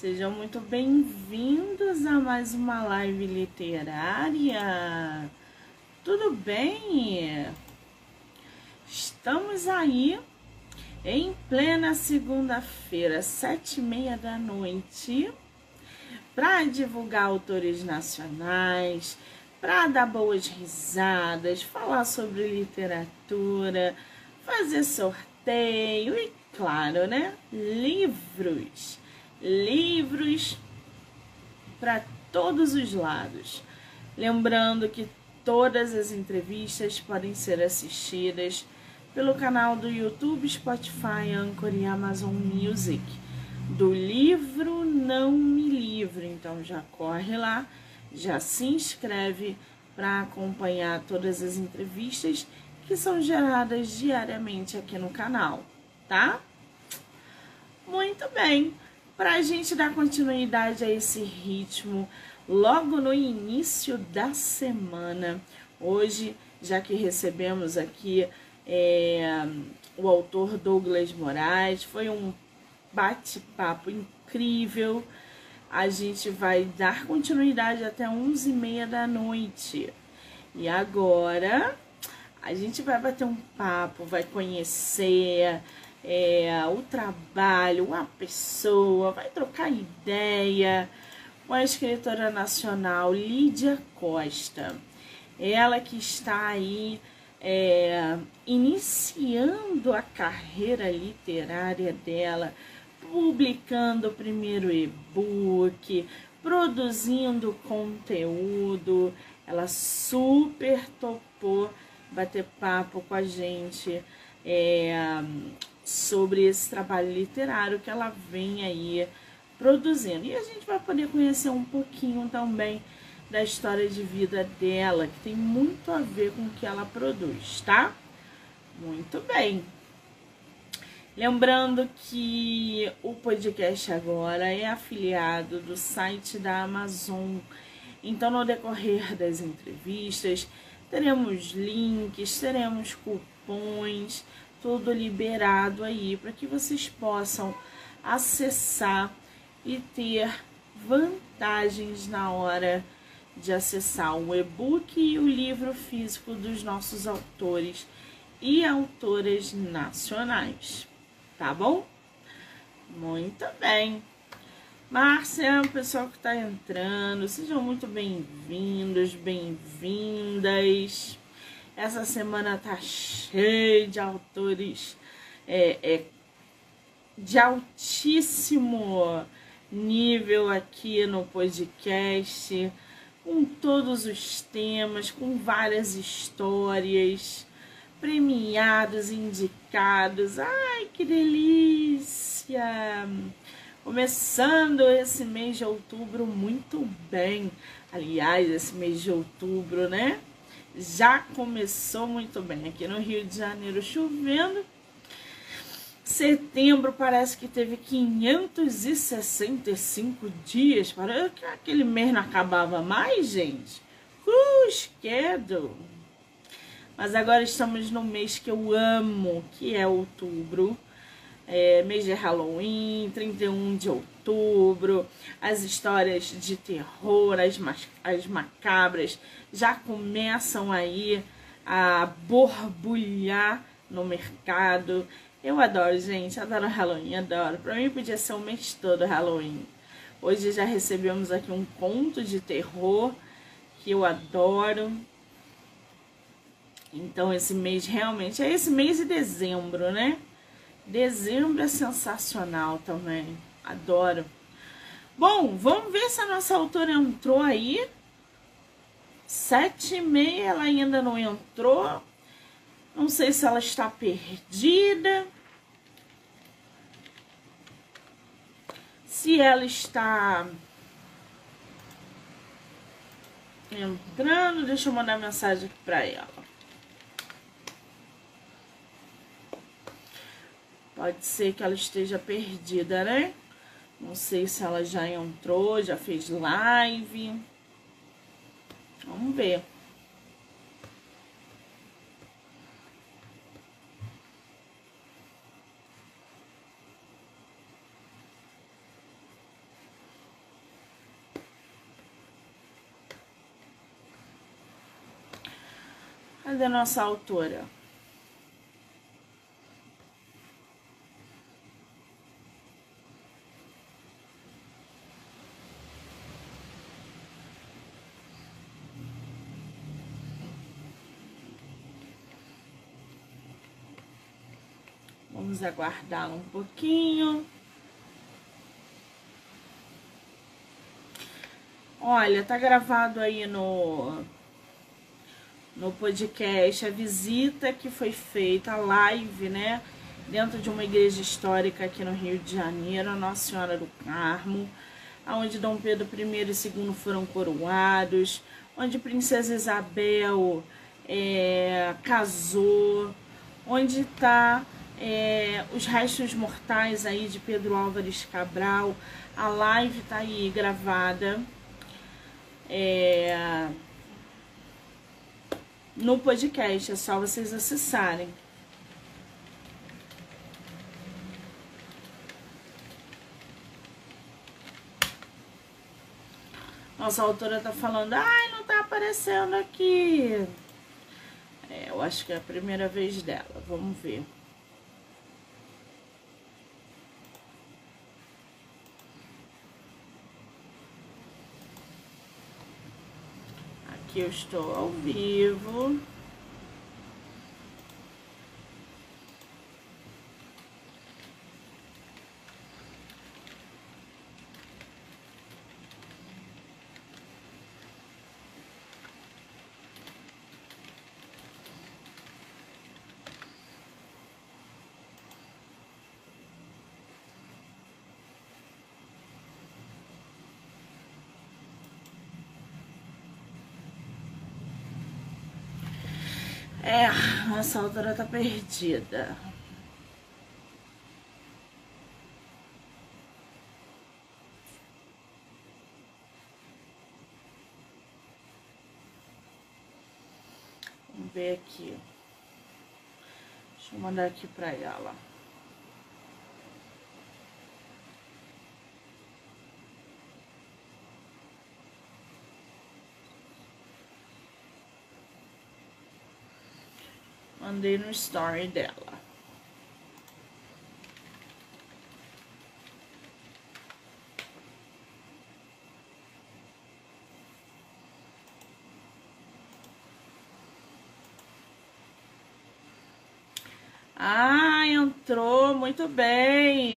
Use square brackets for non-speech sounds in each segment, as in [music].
Sejam muito bem-vindos a mais uma live literária. Tudo bem? Estamos aí em plena segunda-feira, sete e meia da noite, para divulgar autores nacionais, para dar boas risadas, falar sobre literatura, fazer sorteio e, claro, né? Livros livros para todos os lados. Lembrando que todas as entrevistas podem ser assistidas pelo canal do YouTube, Spotify, Anchor e Amazon Music. Do livro Não Me Livre. Então já corre lá, já se inscreve para acompanhar todas as entrevistas que são geradas diariamente aqui no canal, tá? Muito bem para a gente dar continuidade a esse ritmo logo no início da semana. Hoje, já que recebemos aqui é, o autor Douglas Moraes, foi um bate-papo incrível. A gente vai dar continuidade até 11h30 da noite. E agora a gente vai bater um papo, vai conhecer é, o trabalho, a pessoa, vai trocar ideia com a escritora nacional Lídia Costa. Ela que está aí é, iniciando a carreira literária dela, publicando o primeiro e-book, produzindo conteúdo. Ela super topou bater papo com a gente. É, sobre esse trabalho literário que ela vem aí produzindo. E a gente vai poder conhecer um pouquinho também da história de vida dela, que tem muito a ver com o que ela produz, tá? Muito bem. Lembrando que o podcast agora é afiliado do site da Amazon. Então, no decorrer das entrevistas, teremos links, teremos cupons tudo liberado aí para que vocês possam acessar e ter vantagens na hora de acessar o e-book e o livro físico dos nossos autores e autoras nacionais, tá bom? Muito bem. Márcia, o pessoal que está entrando, sejam muito bem-vindos, bem-vindas. Essa semana tá cheia de autores é, é, de altíssimo nível aqui no podcast, com todos os temas, com várias histórias, premiados, indicados. Ai, que delícia! Começando esse mês de outubro muito bem. Aliás, esse mês de outubro, né? Já começou muito bem. Aqui no Rio de Janeiro chovendo. Setembro parece que teve 565 dias. Parece que aquele mês não acabava mais, gente. Cusquedo. Mas agora estamos no mês que eu amo, que é outubro é, mês de Halloween, 31 de outubro, as histórias de terror, as, as macabras já começam aí a borbulhar no mercado. Eu adoro, gente, adoro Halloween, adoro. Pra mim podia ser o mês todo Halloween. Hoje já recebemos aqui um conto de terror que eu adoro. Então esse mês realmente é esse mês de dezembro, né? Dezembro é sensacional também. Adoro. Bom, vamos ver se a nossa autora entrou aí. Sete e meia, ela ainda não entrou. Não sei se ela está perdida. Se ela está entrando, deixa eu mandar mensagem aqui para ela. Pode ser que ela esteja perdida, né? Não sei se ela já entrou, já fez live. Vamos ver. Cadê nossa autora? Vamos um pouquinho. Olha, tá gravado aí no no podcast a visita que foi feita, a live, né, dentro de uma igreja histórica aqui no Rio de Janeiro, Nossa Senhora do Carmo, onde Dom Pedro I e II foram coroados, onde Princesa Isabel é, casou, onde está é, os restos mortais aí de Pedro Álvares Cabral. A live tá aí gravada. É, no podcast, é só vocês acessarem. Nossa, a autora tá falando, ai, não tá aparecendo aqui. É, eu acho que é a primeira vez dela. Vamos ver. Aqui eu estou ao vivo. É, essa altura tá perdida. Vamos ver aqui. Deixa eu mandar aqui pra ela. Mandei no story dela. Ah, entrou, muito bem.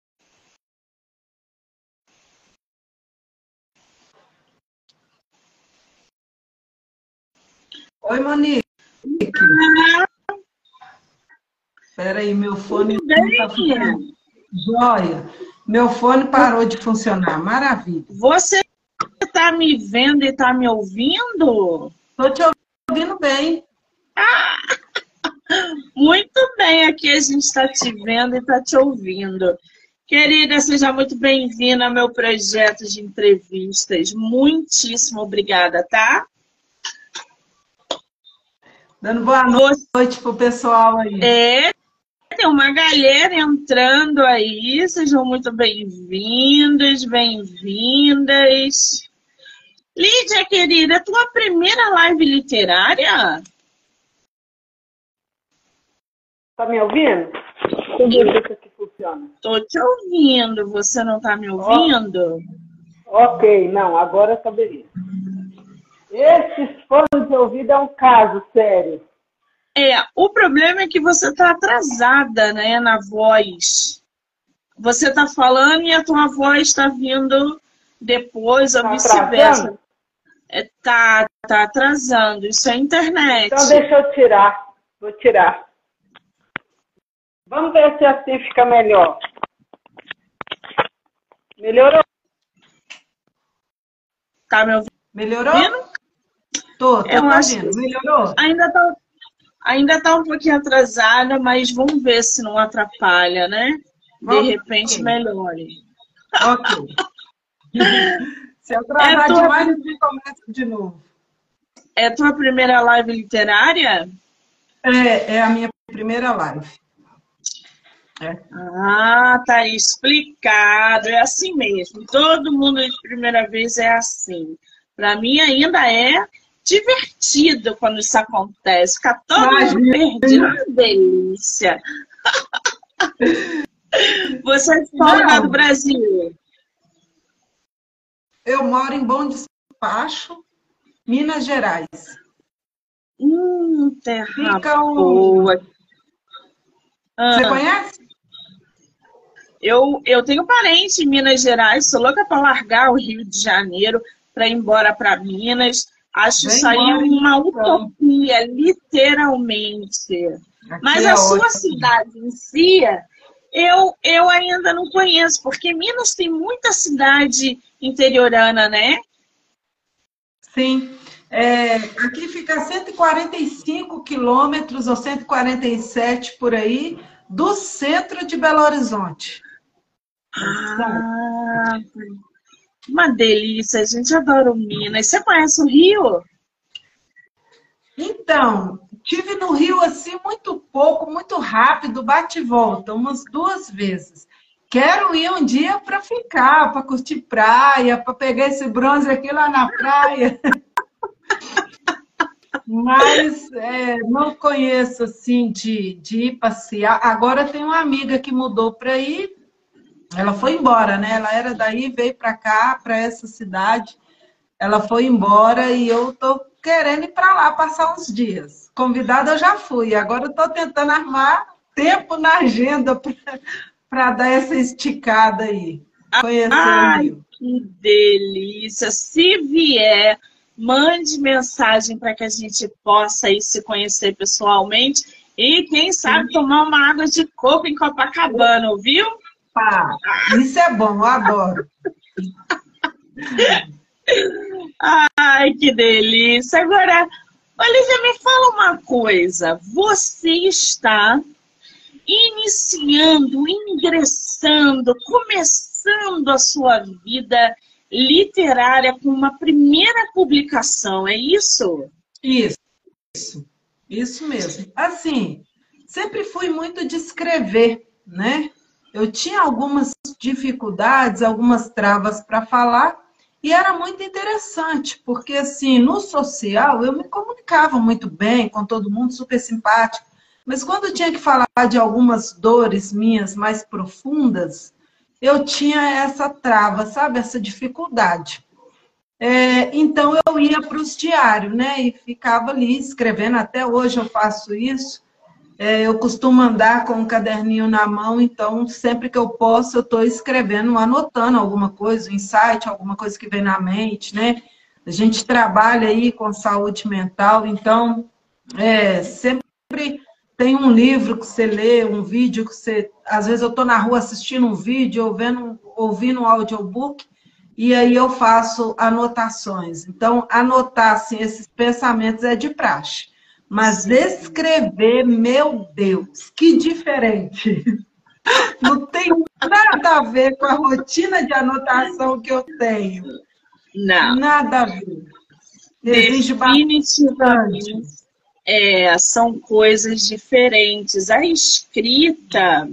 Oi, Monique. Peraí, meu fone não está funcionando. Joia. Meu fone parou de funcionar. Maravilha. Você está me vendo e está me ouvindo? Estou te ouvindo bem. Ah, [laughs] muito bem, aqui a gente está te vendo e está te ouvindo. Querida, seja muito bem-vinda ao meu projeto de entrevistas. Muitíssimo obrigada, tá? Dando boa noite pro pessoal aí. É, tem uma galera entrando aí, sejam muito bem-vindos, bem-vindas. Lídia, querida, tua primeira live literária? Tá me ouvindo? Deixa eu ver se aqui funciona. Tô te ouvindo, você não tá me ouvindo? Oh. Ok, não, agora tá beleza. Esses fones de ouvido é um caso sério. É, o problema é que você está atrasada, né, na voz. Você está falando e a tua voz está vindo depois, ou tá vice-versa. É, tá, tá atrasando. Isso é internet. Então deixa eu tirar. Vou tirar. Vamos ver se assim fica melhor. Melhorou? Tá me ouvindo? Melhorou? Tô, tô eu ouvindo. Melhorou? Ainda tá, Ainda está um pouquinho atrasada, mas vamos ver se não atrapalha, né? De okay. repente melhore. Ok. [laughs] se atrasar é tua... demais, a gente começa de novo. É a tua primeira live literária? É, é a minha primeira live. É. Ah, tá explicado. É assim mesmo. Todo mundo de primeira vez é assim. Para mim ainda é divertido quando isso acontece. Fica todo mundo perdido. Uma delícia. [laughs] Você é lugar do Brasil? Eu moro em Bom Despacho, Minas Gerais. Hum, terra Fica um... boa. Ah. Você conhece? Eu, eu tenho parente em Minas Gerais, sou louca para largar o Rio de Janeiro para ir embora para Minas. Acho isso aí uma então. utopia, literalmente. Aqui Mas é a sua cidade em si, eu, eu ainda não conheço, porque Minas tem muita cidade interiorana, né? Sim. É, aqui fica 145 quilômetros ou 147 por aí do centro de Belo Horizonte. Ah, uma delícia, a gente adora o Minas. Você conhece o Rio? Então, tive no Rio assim muito pouco, muito rápido, bate e volta, umas duas vezes. Quero ir um dia para ficar, para curtir praia, para pegar esse bronze aqui lá na praia. [laughs] Mas é, não conheço assim de, de ir passear. Agora tem uma amiga que mudou para ir, ela foi embora, né? Ela era daí, veio para cá, para essa cidade. Ela foi embora e eu tô querendo ir para lá passar uns dias. Convidada eu já fui, agora eu tô tentando armar tempo na agenda para dar essa esticada aí. Conhecer Ai, que delícia! Se vier, mande mensagem para que a gente possa ir se conhecer pessoalmente e, quem sabe, tomar uma água de coco em Copacabana, ouviu? Pá, isso é bom, eu adoro. Ai, que delícia. Agora, Olivia, me fala uma coisa. Você está iniciando, ingressando, começando a sua vida literária com uma primeira publicação, é isso? Isso, isso, isso mesmo. Assim, sempre fui muito de escrever, né? Eu tinha algumas dificuldades, algumas travas para falar, e era muito interessante, porque assim, no social eu me comunicava muito bem com todo mundo, super simpático, mas quando eu tinha que falar de algumas dores minhas mais profundas, eu tinha essa trava, sabe, essa dificuldade. É, então eu ia para os diários, né, e ficava ali escrevendo, até hoje eu faço isso, é, eu costumo andar com um caderninho na mão, então sempre que eu posso, eu estou escrevendo, anotando alguma coisa, um insight, alguma coisa que vem na mente, né? A gente trabalha aí com saúde mental, então é, sempre tem um livro que você lê, um vídeo que você. Às vezes eu estou na rua assistindo um vídeo, ouvindo, ouvindo um audiobook, e aí eu faço anotações. Então, anotar assim, esses pensamentos é de praxe. Mas escrever, meu Deus, que diferente. [laughs] Não tem nada a ver com a rotina de anotação que eu tenho. Não. Nada a ver. Definitivamente. É, são coisas diferentes. A escrita,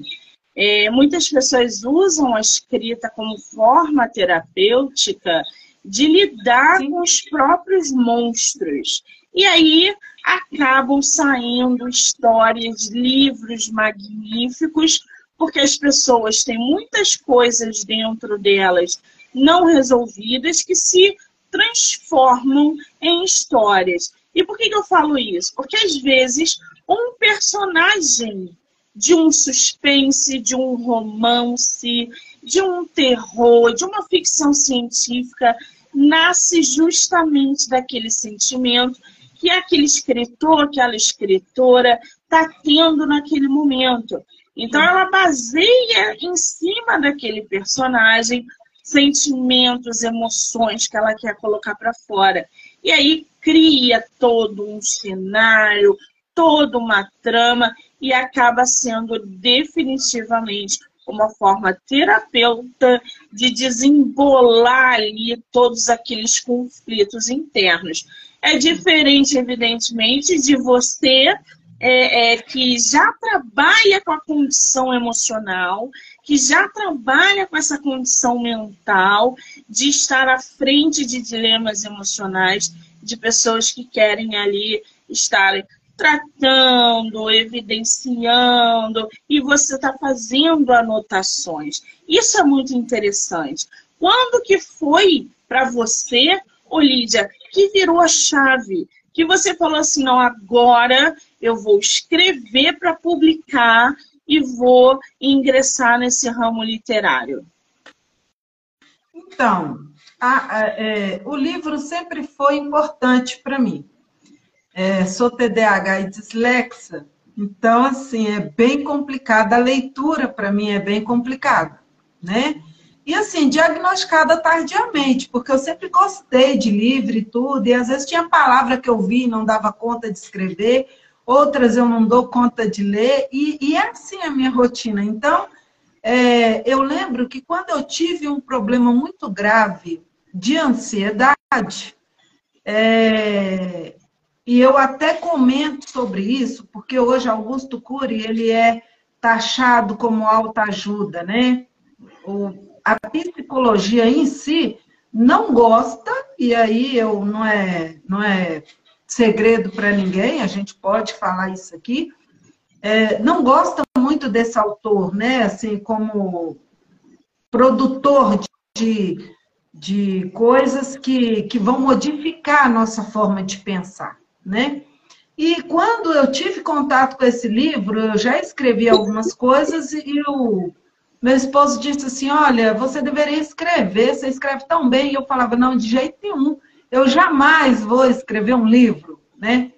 é, muitas pessoas usam a escrita como forma terapêutica de lidar Sim. com os próprios monstros. E aí acabam saindo histórias, livros magníficos, porque as pessoas têm muitas coisas dentro delas não resolvidas que se transformam em histórias. E por que, eu falo isso? Porque às vezes um personagem de um suspense, de um romance, de um terror, de uma ficção científica, nasce justamente daquele sentimento que aquele escritor, aquela escritora está tendo naquele momento. Então, ela baseia em cima daquele personagem sentimentos, emoções que ela quer colocar para fora. E aí cria todo um cenário, toda uma trama e acaba sendo definitivamente uma forma terapeuta de desembolar ali todos aqueles conflitos internos. É diferente, evidentemente, de você é, é, que já trabalha com a condição emocional, que já trabalha com essa condição mental, de estar à frente de dilemas emocionais, de pessoas que querem ali estarem tratando, evidenciando, e você está fazendo anotações. Isso é muito interessante. Quando que foi para você, Olídia, que virou a chave? Que você falou assim, não, agora eu vou escrever para publicar e vou ingressar nesse ramo literário? Então, a, a, é, o livro sempre foi importante para mim. É, sou TDAH e dislexa, então, assim, é bem complicada. A leitura, para mim, é bem complicada, né? E, assim, diagnosticada tardiamente, porque eu sempre gostei de livro e tudo, e às vezes tinha palavra que eu vi e não dava conta de escrever, outras eu não dou conta de ler, e, e é assim a minha rotina. Então, é, eu lembro que quando eu tive um problema muito grave de ansiedade, é, e eu até comento sobre isso, porque hoje Augusto Cury, ele é taxado como autoajuda, né? O, a psicologia em si não gosta, e aí eu não é, não é segredo para ninguém, a gente pode falar isso aqui, é, não gosta muito desse autor, né? Assim, como produtor de, de coisas que, que vão modificar a nossa forma de pensar, né? E quando eu tive contato com esse livro, eu já escrevi algumas coisas e o meu esposo disse assim: Olha, você deveria escrever, você escreve tão bem. E eu falava: Não, de jeito nenhum eu jamais vou escrever um livro, né?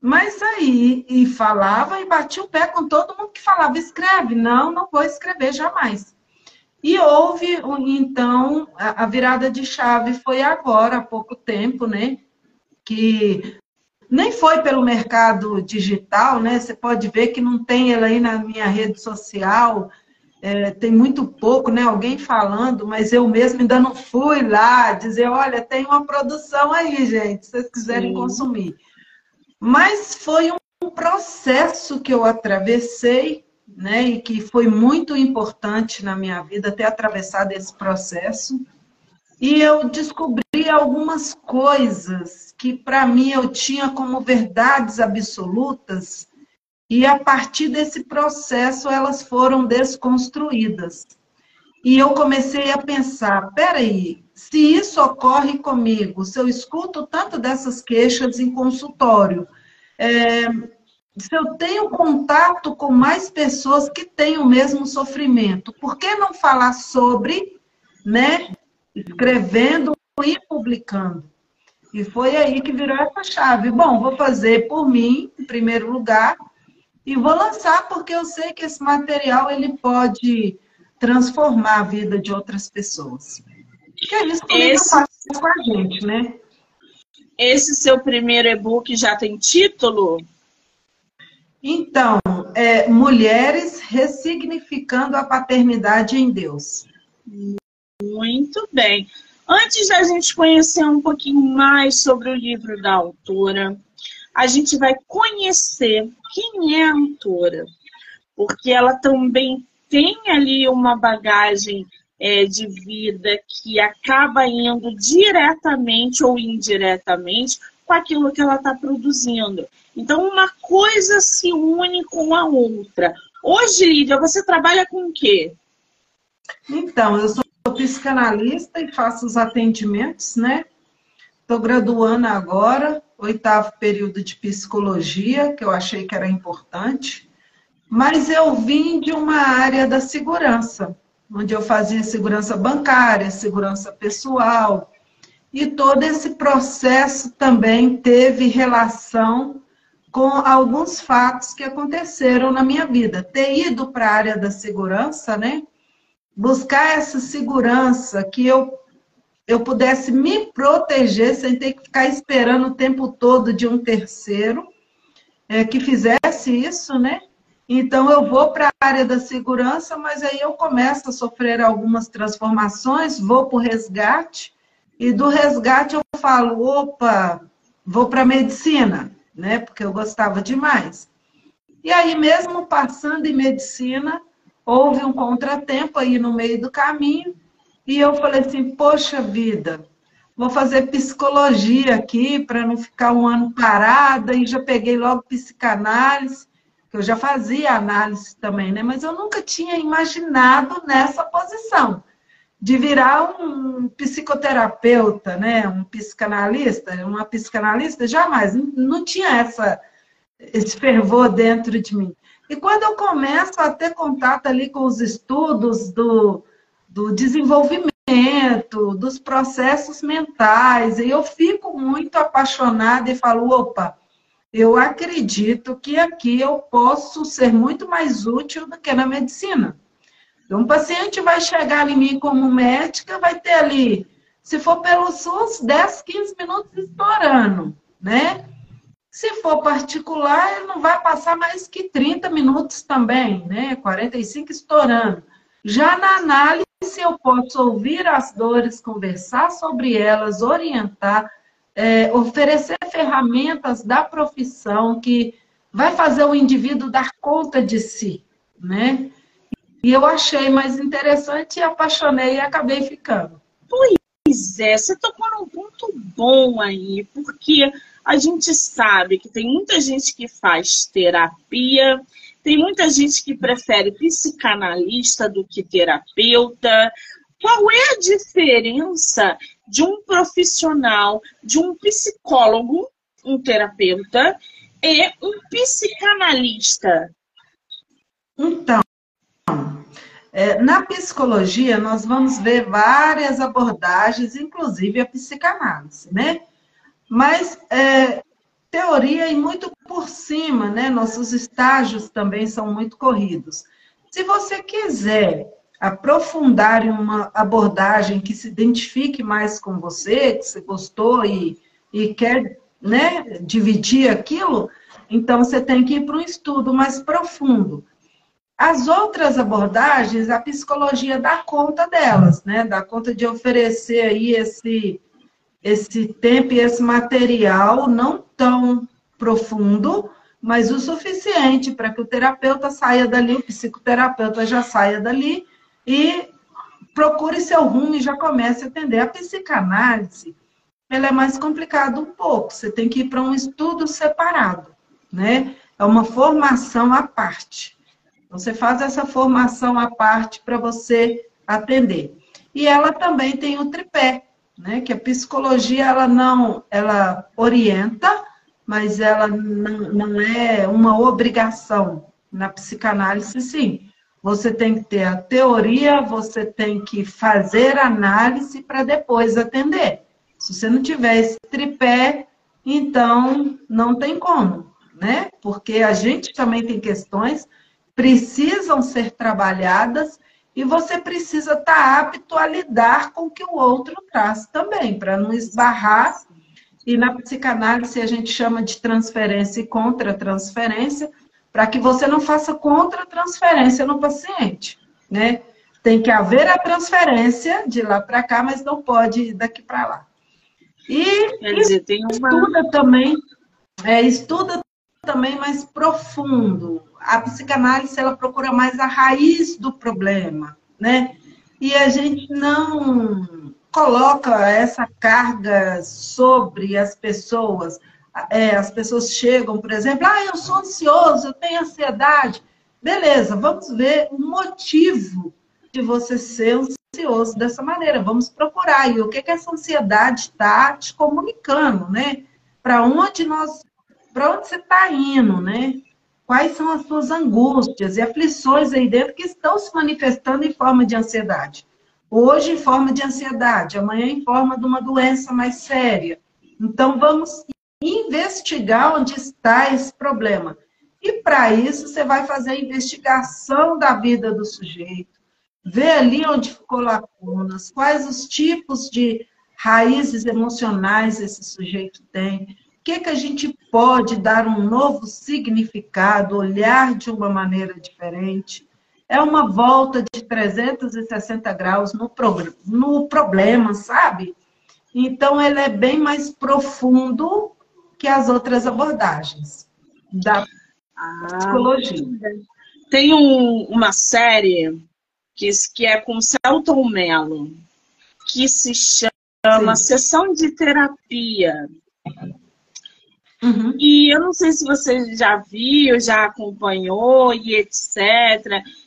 Mas aí, e falava e batia o pé com todo mundo que falava, escreve. Não, não vou escrever jamais. E houve, então, a virada de chave foi agora, há pouco tempo, né? Que nem foi pelo mercado digital, né? Você pode ver que não tem ela aí na minha rede social, é, tem muito pouco, né? Alguém falando, mas eu mesmo ainda não fui lá dizer, olha, tem uma produção aí, gente, se vocês quiserem Sim. consumir. Mas foi um processo que eu atravessei, né? E que foi muito importante na minha vida ter atravessado esse processo. E eu descobri algumas coisas que para mim eu tinha como verdades absolutas e a partir desse processo elas foram desconstruídas. E eu comecei a pensar, peraí, se isso ocorre comigo, se eu escuto tanto dessas queixas em consultório, é, se eu tenho contato com mais pessoas que têm o mesmo sofrimento, por que não falar sobre, né, escrevendo e publicando? E foi aí que virou essa chave. Bom, vou fazer por mim, em primeiro lugar, e vou lançar porque eu sei que esse material ele pode transformar a vida de outras pessoas. Que é isso que esse... faz com a gente, né? Esse seu primeiro e-book já tem título? Então, é Mulheres Ressignificando a Paternidade em Deus. Muito bem. Antes da gente conhecer um pouquinho mais sobre o livro da autora, a gente vai conhecer quem é a autora, porque ela também tem ali uma bagagem é, de vida que acaba indo diretamente ou indiretamente com aquilo que ela está produzindo. Então, uma coisa se une com a outra. Hoje, Lídia, você trabalha com o quê? Então, eu sou psicanalista e faço os atendimentos, né? Estou graduando agora, oitavo período de psicologia, que eu achei que era importante, mas eu vim de uma área da segurança, onde eu fazia segurança bancária, segurança pessoal, e todo esse processo também teve relação com alguns fatos que aconteceram na minha vida. Ter ido para a área da segurança, né? Buscar essa segurança que eu eu pudesse me proteger sem ter que ficar esperando o tempo todo de um terceiro é, que fizesse isso, né? Então eu vou para a área da segurança, mas aí eu começo a sofrer algumas transformações, vou para o resgate, e do resgate eu falo, opa, vou para a medicina, né? Porque eu gostava demais. E aí, mesmo passando em medicina, houve um contratempo aí no meio do caminho, e eu falei assim, poxa vida, vou fazer psicologia aqui para não ficar um ano parada e já peguei logo psicanálise, que eu já fazia análise também, né? Mas eu nunca tinha imaginado nessa posição de virar um psicoterapeuta, né? Um psicanalista, uma psicanalista, jamais, não tinha essa esse fervor dentro de mim. E quando eu começo a ter contato ali com os estudos do, do desenvolvimento, dos processos mentais, e eu fico muito apaixonada e falo, opa, eu acredito que aqui eu posso ser muito mais útil do que na medicina. Um paciente vai chegar em mim como médica, vai ter ali, se for pelo SUS, 10, 15 minutos estourando, né? Se for particular, ele não vai passar mais que 30 minutos também, né? 45 estourando. Já na análise, eu posso ouvir as dores, conversar sobre elas, orientar, é, oferecer ferramentas da profissão que vai fazer o indivíduo dar conta de si, né? E eu achei mais interessante apaixonei e acabei ficando. Pois é, você tocou num ponto bom aí, porque a gente sabe que tem muita gente que faz terapia, tem muita gente que prefere psicanalista do que terapeuta. Qual é a diferença de um profissional, de um psicólogo, um terapeuta, e um psicanalista? Então, é, na psicologia, nós vamos ver várias abordagens, inclusive a psicanálise, né? Mas é, teoria e muito por cima, né? Nossos estágios também são muito corridos. Se você quiser aprofundar em uma abordagem que se identifique mais com você, que você gostou e, e quer né, dividir aquilo, então você tem que ir para um estudo mais profundo. As outras abordagens, a psicologia dá conta delas, né? Dá conta de oferecer aí esse esse tempo e esse material não tão profundo, mas o suficiente para que o terapeuta saia dali, o psicoterapeuta já saia dali e procure seu rumo e já comece a atender. A psicanálise, ela é mais complicada um pouco, você tem que ir para um estudo separado, né? É uma formação à parte. Você faz essa formação à parte para você atender. E ela também tem o tripé, né? Que a psicologia ela não, ela orienta, mas ela não, não é uma obrigação. Na psicanálise, sim. Você tem que ter a teoria, você tem que fazer análise para depois atender. Se você não tiver esse tripé, então não tem como, né? Porque a gente também tem questões precisam ser trabalhadas e você precisa estar tá apto a lidar com o que o outro traz também, para não esbarrar. E na psicanálise a gente chama de transferência e contra-transferência, para que você não faça contra-transferência no paciente, né? Tem que haver a transferência de lá para cá, mas não pode ir daqui para lá. E Quer dizer, tem uma... estuda também, é, estuda também mais profundo a psicanálise ela procura mais a raiz do problema, né? E a gente não coloca essa carga sobre as pessoas. É, as pessoas chegam, por exemplo, ah, eu sou ansioso, eu tenho ansiedade. Beleza, vamos ver o motivo de você ser ansioso dessa maneira. Vamos procurar e o que, que essa ansiedade está te comunicando, né? Para onde nós, para onde você está indo, né? Quais são as suas angústias e aflições aí dentro que estão se manifestando em forma de ansiedade? Hoje em forma de ansiedade, amanhã em forma de uma doença mais séria. Então vamos investigar onde está esse problema. E para isso você vai fazer a investigação da vida do sujeito, ver ali onde ficou lacunas, quais os tipos de raízes emocionais esse sujeito tem, que, que a gente pode dar um novo significado, olhar de uma maneira diferente. É uma volta de 360 graus no, pro, no problema, sabe? Então, ele é bem mais profundo que as outras abordagens da ah, psicologia. Tem um, uma série que, que é com Celton Mello, que se chama uma sessão de terapia. Uhum. E eu não sei se você já viu, já acompanhou e etc.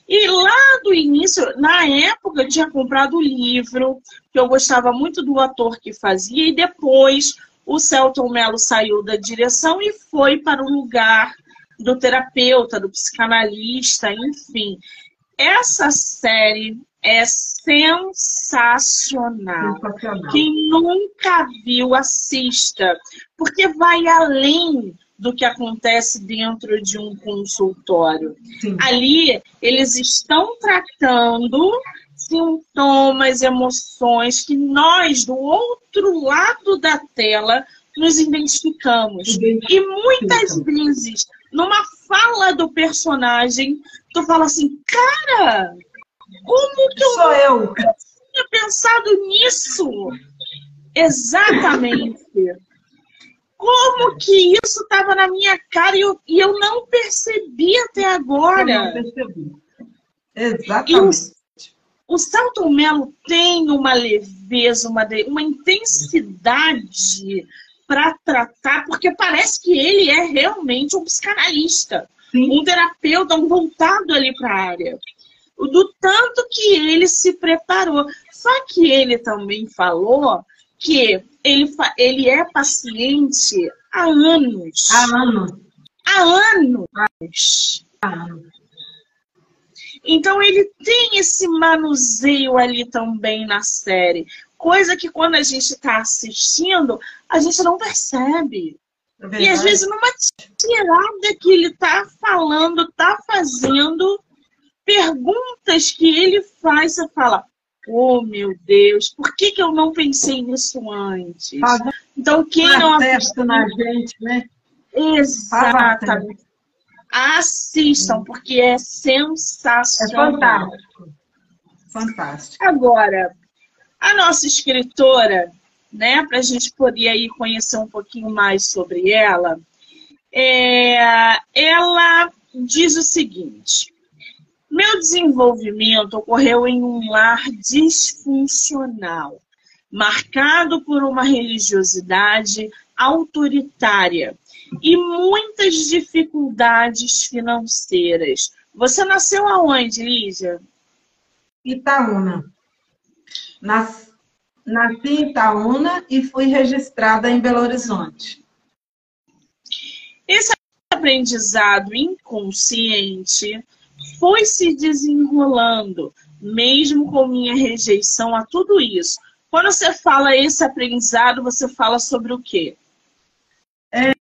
E lá do início, na época, eu tinha comprado o livro, que eu gostava muito do ator que fazia, e depois o Celton Mello saiu da direção e foi para o lugar do terapeuta, do psicanalista, enfim. Essa série é sensacional. sensacional. Quem nunca viu, assista, porque vai além do que acontece dentro de um consultório. Sim. Ali, eles estão tratando sintomas, emoções que nós, do outro lado da tela, nos identificamos. E muitas vezes, numa fala do personagem, tu fala assim, cara, como que eu Sou eu. tinha pensado nisso? Exatamente. Como que isso estava na minha cara e eu, e eu não percebi até agora? Eu não percebi. Exatamente. O, o Salto Melo tem uma leveza, uma, uma intensidade para tratar, porque parece que ele é realmente um psicanalista, Sim. um terapeuta, um voltado ali para a área. Do tanto que ele se preparou. Só que ele também falou que ele, ele é paciente há anos. Há anos. Há anos. Há anos. Então ele tem esse manuseio ali também na série. Coisa que quando a gente está assistindo, a gente não percebe. É e às vezes numa tirada que ele está falando, está fazendo, perguntas que ele faz, você fala, Oh, meu Deus, por que, que eu não pensei nisso antes? então, quem não assistiu... na gente, né? Exatamente. Assistam, porque é sensacional. É fantástico. Fantástico. Agora, a nossa escritora, né, para a gente poder aí conhecer um pouquinho mais sobre ela, é, ela diz o seguinte: meu desenvolvimento ocorreu em um lar disfuncional, marcado por uma religiosidade autoritária e muitas dificuldades financeiras. Você nasceu aonde, Lígia? Itaúna. Nas, nasci em Itaúna e fui registrada em Belo Horizonte. Esse aprendizado inconsciente foi se desenrolando, mesmo com minha rejeição a tudo isso. Quando você fala esse aprendizado, você fala sobre o quê? É,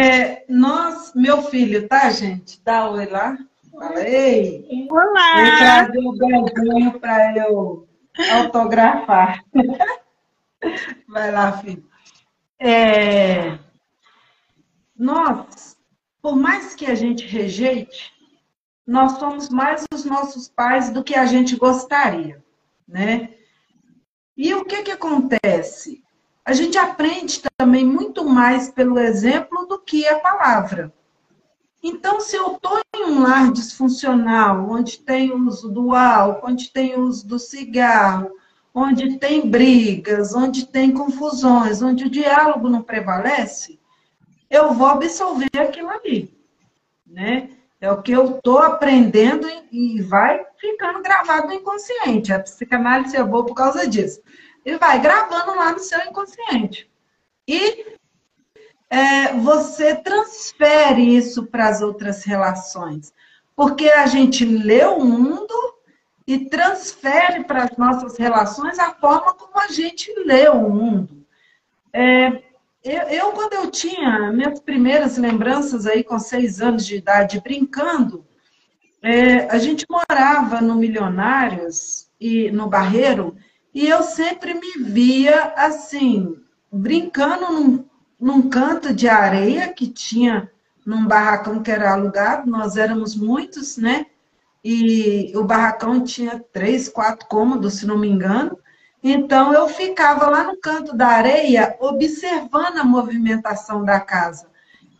é, nós, meu filho, tá, gente? Dá oi lá. Fala, ei! Olá! Vem trazer o beijinho para eu autografar. [laughs] Vai lá, filho. É, nós, por mais que a gente rejeite, nós somos mais os nossos pais do que a gente gostaria, né? E o que que acontece? A gente aprende também muito mais pelo exemplo do que a palavra. Então, se eu estou em um lar disfuncional, onde tem uso do álcool, onde tem uso do cigarro, onde tem brigas, onde tem confusões, onde o diálogo não prevalece, eu vou absorver aquilo ali, né? É o que eu estou aprendendo e vai ficando gravado no inconsciente. A psicanálise é boa por causa disso. E vai gravando lá no seu inconsciente. E é, você transfere isso para as outras relações. Porque a gente lê o mundo e transfere para as nossas relações a forma como a gente lê o mundo. É, eu, eu, quando eu tinha minhas primeiras lembranças aí com seis anos de idade brincando, é, a gente morava no Milionários e no Barreiro e eu sempre me via assim brincando num, num canto de areia que tinha num barracão que era alugado. Nós éramos muitos, né? E o barracão tinha três, quatro cômodos, se não me engano. Então, eu ficava lá no canto da areia observando a movimentação da casa.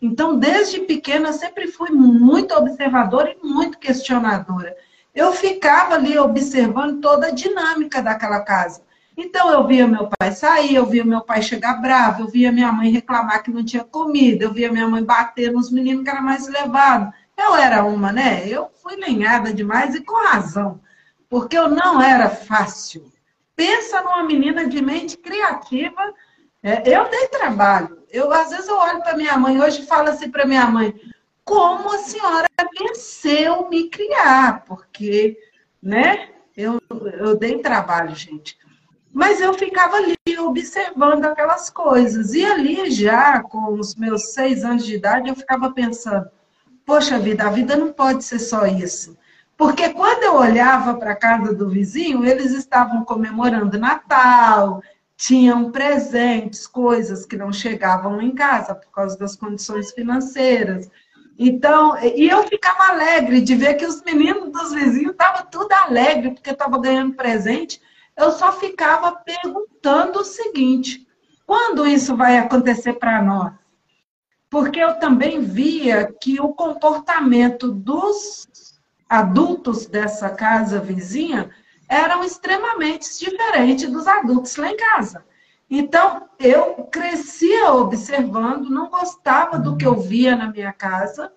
Então, desde pequena, eu sempre fui muito observadora e muito questionadora. Eu ficava ali observando toda a dinâmica daquela casa. Então eu via meu pai sair, eu via meu pai chegar bravo, eu via minha mãe reclamar que não tinha comida, eu via minha mãe bater nos meninos que era mais levado. Eu era uma, né? Eu fui lenhada demais e com razão, porque eu não era fácil. Pensa numa menina de mente criativa. É, eu dei trabalho. Eu às vezes eu olho para minha mãe hoje e falo assim para minha mãe: como a senhora venceu me criar? Porque, né? Eu, eu dei trabalho, gente. Mas eu ficava ali observando aquelas coisas. E ali já, com os meus seis anos de idade, eu ficava pensando: poxa vida, a vida não pode ser só isso. Porque quando eu olhava para a casa do vizinho, eles estavam comemorando Natal, tinham presentes, coisas que não chegavam em casa por causa das condições financeiras. Então, e eu ficava alegre de ver que os meninos dos vizinhos estavam tudo alegre porque estavam ganhando presente eu só ficava perguntando o seguinte: quando isso vai acontecer para nós? Porque eu também via que o comportamento dos adultos dessa casa vizinha eram extremamente diferente dos adultos lá em casa. Então, eu crescia observando, não gostava do que eu via na minha casa,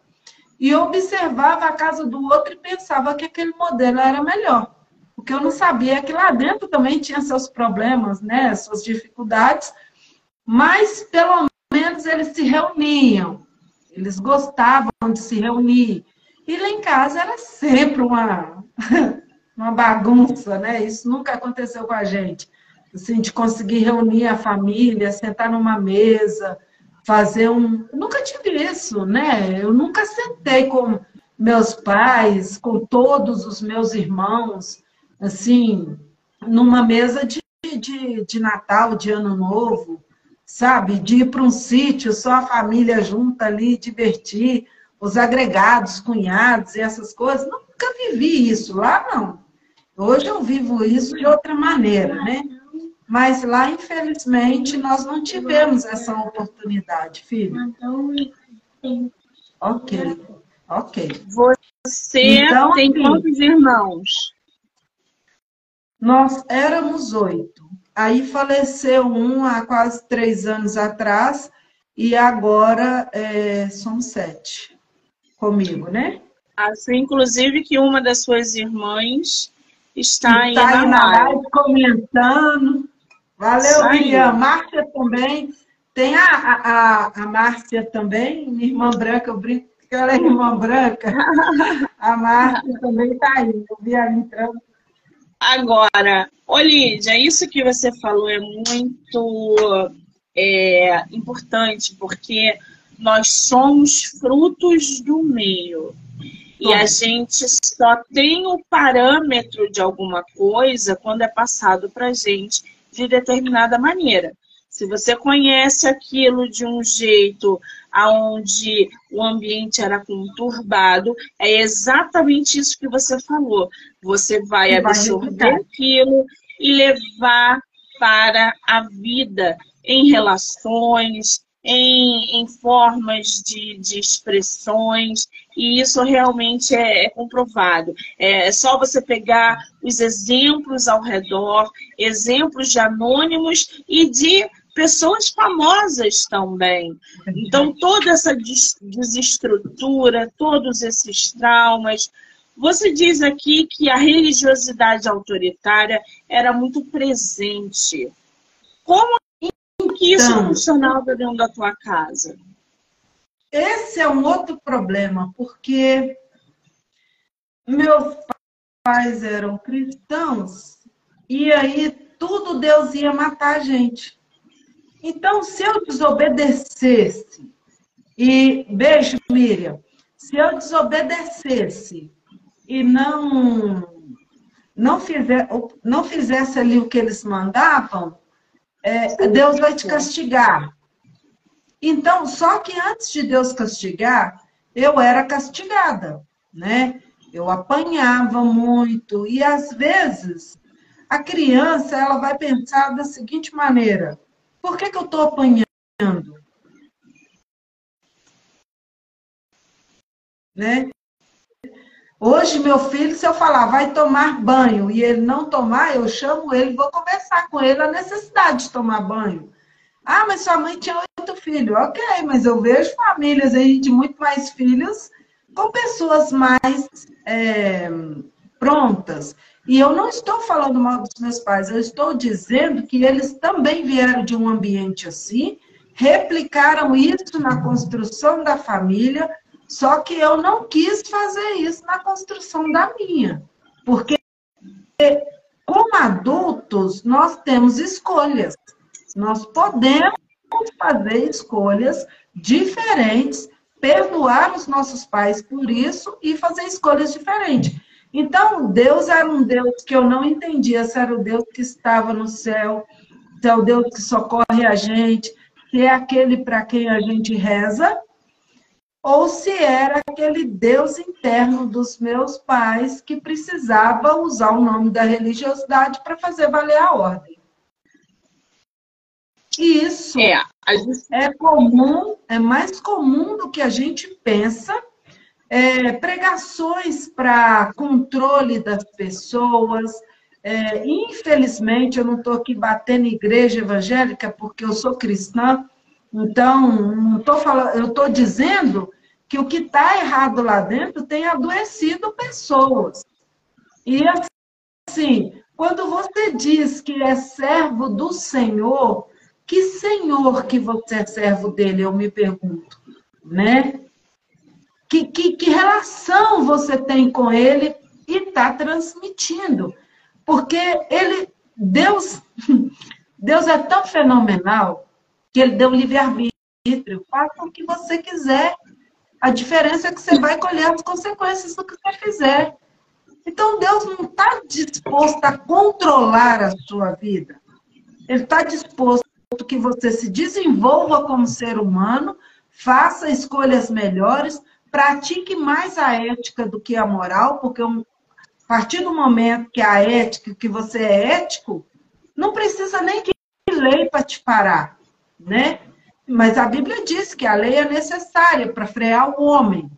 e observava a casa do outro e pensava que aquele modelo era melhor. O que eu não sabia é que lá dentro também tinha seus problemas, né, suas dificuldades, mas pelo menos eles se reuniam, eles gostavam de se reunir. E lá em casa era sempre uma, [laughs] uma bagunça, né? Isso nunca aconteceu com a gente. Assim, de conseguir reunir a família, sentar numa mesa, fazer um. Nunca tive isso, né? Eu nunca sentei com meus pais, com todos os meus irmãos, assim, numa mesa de, de, de Natal, de Ano Novo, sabe? De ir para um sítio, só a família junta ali, divertir, os agregados, cunhados e essas coisas. Nunca vivi isso lá, não. Hoje eu vivo isso de outra maneira, né? Mas lá, infelizmente, nós não tivemos essa oportunidade, filho. Ok, ok. Você então, tem assim, quantos irmãos? Nós éramos oito. Aí faleceu um há quase três anos atrás e agora é, somos sete comigo, né? Acho, inclusive, que uma das suas irmãs está está aí na live comentando. Valeu, William. Márcia também. Tem a, a, a Márcia também, minha irmã branca, eu brinco que ela é irmã branca. [laughs] a Márcia também está aí. Eu vi ela entrando Agora, Olídia, isso que você falou é muito é, importante, porque nós somos frutos do meio. E a gente só tem o parâmetro de alguma coisa quando é passado para a gente de determinada maneira. Se você conhece aquilo de um jeito aonde o ambiente era conturbado, é exatamente isso que você falou. Você vai absorver aquilo e levar para a vida em relações, em, em formas de, de, expressões, e isso realmente é, é comprovado. É, é só você pegar os exemplos ao redor, exemplos de anônimos e de pessoas famosas também. Então, toda essa desestrutura, todos esses traumas. Você diz aqui que a religiosidade autoritária era muito presente. Como que isso então, funcionava dentro da tua casa? Esse é um outro problema, porque meus pais eram cristãos e aí tudo Deus ia matar a gente. Então, se eu desobedecesse, e beijo, Miriam, se eu desobedecesse e não não, fizer, não fizesse ali o que eles mandavam, é, Deus vai te castigar. Então, só que antes de Deus castigar, eu era castigada, né? Eu apanhava muito e às vezes a criança ela vai pensar da seguinte maneira: por que, que eu estou apanhando? Né? Hoje, meu filho, se eu falar, vai tomar banho, e ele não tomar, eu chamo ele, vou conversar com ele a necessidade de tomar banho. Ah, mas sua mãe tinha oito filhos. Ok, mas eu vejo famílias aí de muito mais filhos com pessoas mais é, prontas. E eu não estou falando mal dos meus pais, eu estou dizendo que eles também vieram de um ambiente assim, replicaram isso na construção da família, só que eu não quis fazer isso na construção da minha. Porque, como adultos, nós temos escolhas. Nós podemos fazer escolhas diferentes, perdoar os nossos pais por isso e fazer escolhas diferentes. Então, Deus era um Deus que eu não entendia se era o Deus que estava no céu, se é o Deus que socorre a gente, se é aquele para quem a gente reza, ou se era aquele Deus interno dos meus pais que precisava usar o nome da religiosidade para fazer valer a ordem. E isso é, gente... é comum, é mais comum do que a gente pensa. É, pregações para controle das pessoas. É, infelizmente, eu não estou aqui batendo igreja evangélica porque eu sou cristã, então, tô falando, eu estou dizendo que o que está errado lá dentro tem adoecido pessoas. E assim, quando você diz que é servo do Senhor, que Senhor que você é servo dele, eu me pergunto, né? Que, que, que relação você tem com ele e está transmitindo? Porque ele, Deus, [laughs] Deus é tão fenomenal que ele deu livre-arbítrio. Faça o que você quiser. A diferença é que você vai colher as consequências do que você fizer. Então, Deus não está disposto a controlar a sua vida. Ele está disposto que você se desenvolva como ser humano, faça escolhas melhores, pratique mais a ética do que a moral, porque a partir do momento que a ética, que você é ético, não precisa nem que lei para te parar né? Mas a Bíblia diz que a lei é necessária para frear o homem.